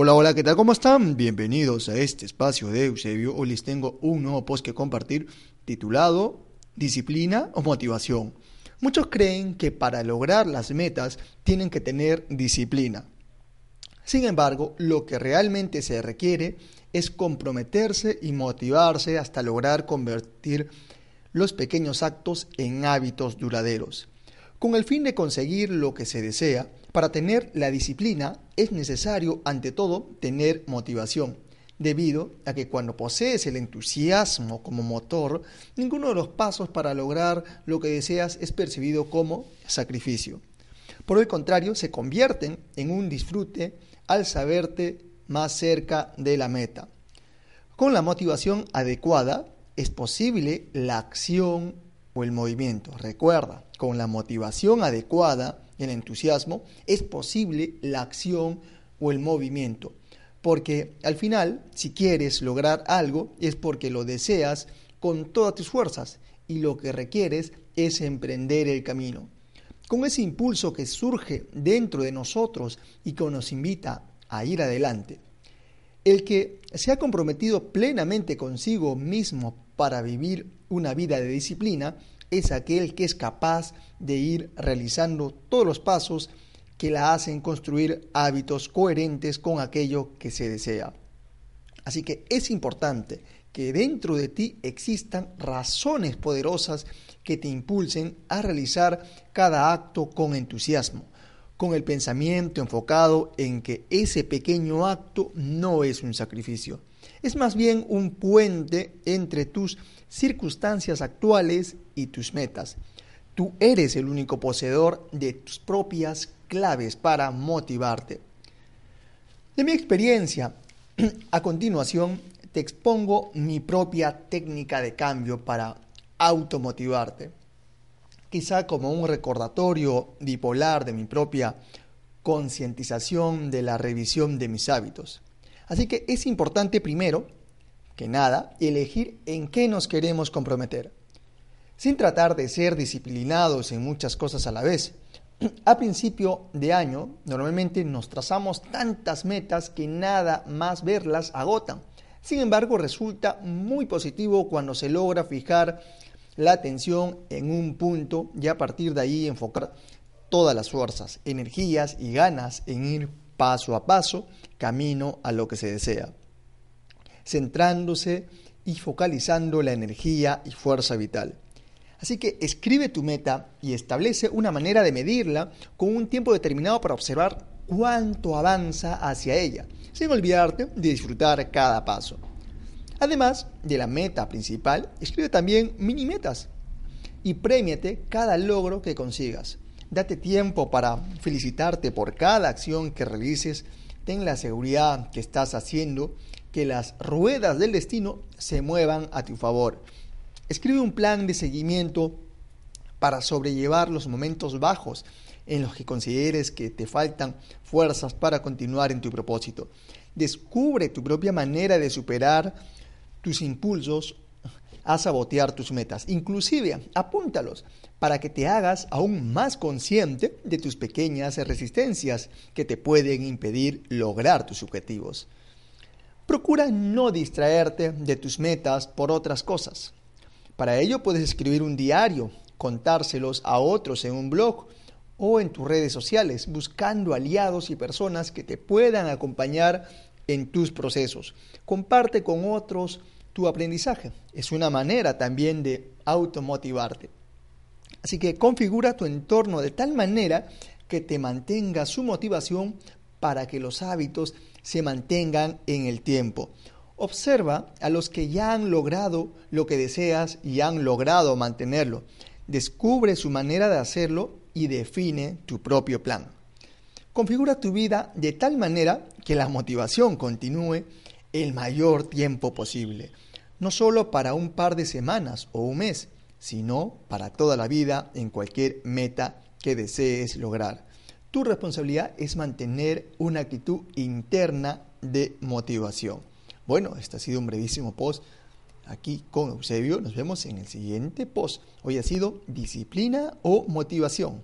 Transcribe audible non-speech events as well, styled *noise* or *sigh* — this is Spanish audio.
Hola, hola, ¿qué tal? ¿Cómo están? Bienvenidos a este espacio de Eusebio. Hoy les tengo un nuevo post que compartir titulado Disciplina o Motivación. Muchos creen que para lograr las metas tienen que tener disciplina. Sin embargo, lo que realmente se requiere es comprometerse y motivarse hasta lograr convertir los pequeños actos en hábitos duraderos. Con el fin de conseguir lo que se desea, para tener la disciplina es necesario, ante todo, tener motivación, debido a que cuando posees el entusiasmo como motor, ninguno de los pasos para lograr lo que deseas es percibido como sacrificio. Por el contrario, se convierten en un disfrute al saberte más cerca de la meta. Con la motivación adecuada es posible la acción el movimiento. Recuerda, con la motivación adecuada, el entusiasmo, es posible la acción o el movimiento. Porque al final, si quieres lograr algo, es porque lo deseas con todas tus fuerzas y lo que requieres es emprender el camino. Con ese impulso que surge dentro de nosotros y que nos invita a ir adelante. El que se ha comprometido plenamente consigo mismo para vivir una vida de disciplina es aquel que es capaz de ir realizando todos los pasos que la hacen construir hábitos coherentes con aquello que se desea. Así que es importante que dentro de ti existan razones poderosas que te impulsen a realizar cada acto con entusiasmo, con el pensamiento enfocado en que ese pequeño acto no es un sacrificio, es más bien un puente entre tus circunstancias actuales y tus metas. Tú eres el único poseedor de tus propias claves para motivarte. De mi experiencia, *clears throat* a continuación te expongo mi propia técnica de cambio para automotivarte. Quizá como un recordatorio bipolar de mi propia concientización de la revisión de mis hábitos. Así que es importante primero que nada elegir en qué nos queremos comprometer, sin tratar de ser disciplinados en muchas cosas a la vez. *clears throat* A principio de año normalmente nos trazamos tantas metas que nada más verlas agotan. Sin embargo, resulta muy positivo cuando se logra fijar la atención en un punto y a partir de ahí enfocar todas las fuerzas, energías y ganas en ir paso a paso, camino a lo que se desea, centrándose y focalizando la energía y fuerza vital. Así que escribe tu meta y establece una manera de medirla con un tiempo determinado para observar cuánto avanza hacia ella, sin olvidarte de disfrutar cada paso. Además de la meta principal, escribe también mini metas y premiate cada logro que consigas. Date tiempo para felicitarte por cada acción que realices. Ten la seguridad que estás haciendo que las ruedas del destino se muevan a tu favor. Escribe un plan de seguimiento para sobrellevar los momentos bajos en los que consideres que te faltan fuerzas para continuar en tu propósito. Descubre tu propia manera de superar tus impulsos a sabotear tus metas. Inclusive, apúntalos para que te hagas aún más consciente de tus pequeñas resistencias que te pueden impedir lograr tus objetivos. Procura no distraerte de tus metas por otras cosas. Para ello puedes escribir un diario, contárselos a otros en un blog o en tus redes sociales, buscando aliados y personas que te puedan acompañar en tus procesos. Comparte con otros tu aprendizaje. Es una manera también de automotivarte. Así que configura tu entorno de tal manera que te mantenga su motivación para que los hábitos se mantengan en el tiempo. Observa a los que ya han logrado lo que deseas y han logrado mantenerlo. Descubre su manera de hacerlo y define tu propio plan. Configura tu vida de tal manera que la motivación continúe el mayor tiempo posible, no solo para un par de semanas o un mes, sino para toda la vida en cualquier meta que desees lograr. Tu responsabilidad es mantener una actitud interna de motivación. Bueno, este ha sido un brevísimo post aquí con Eusebio. Nos vemos en el siguiente post. Hoy ha sido disciplina o motivación.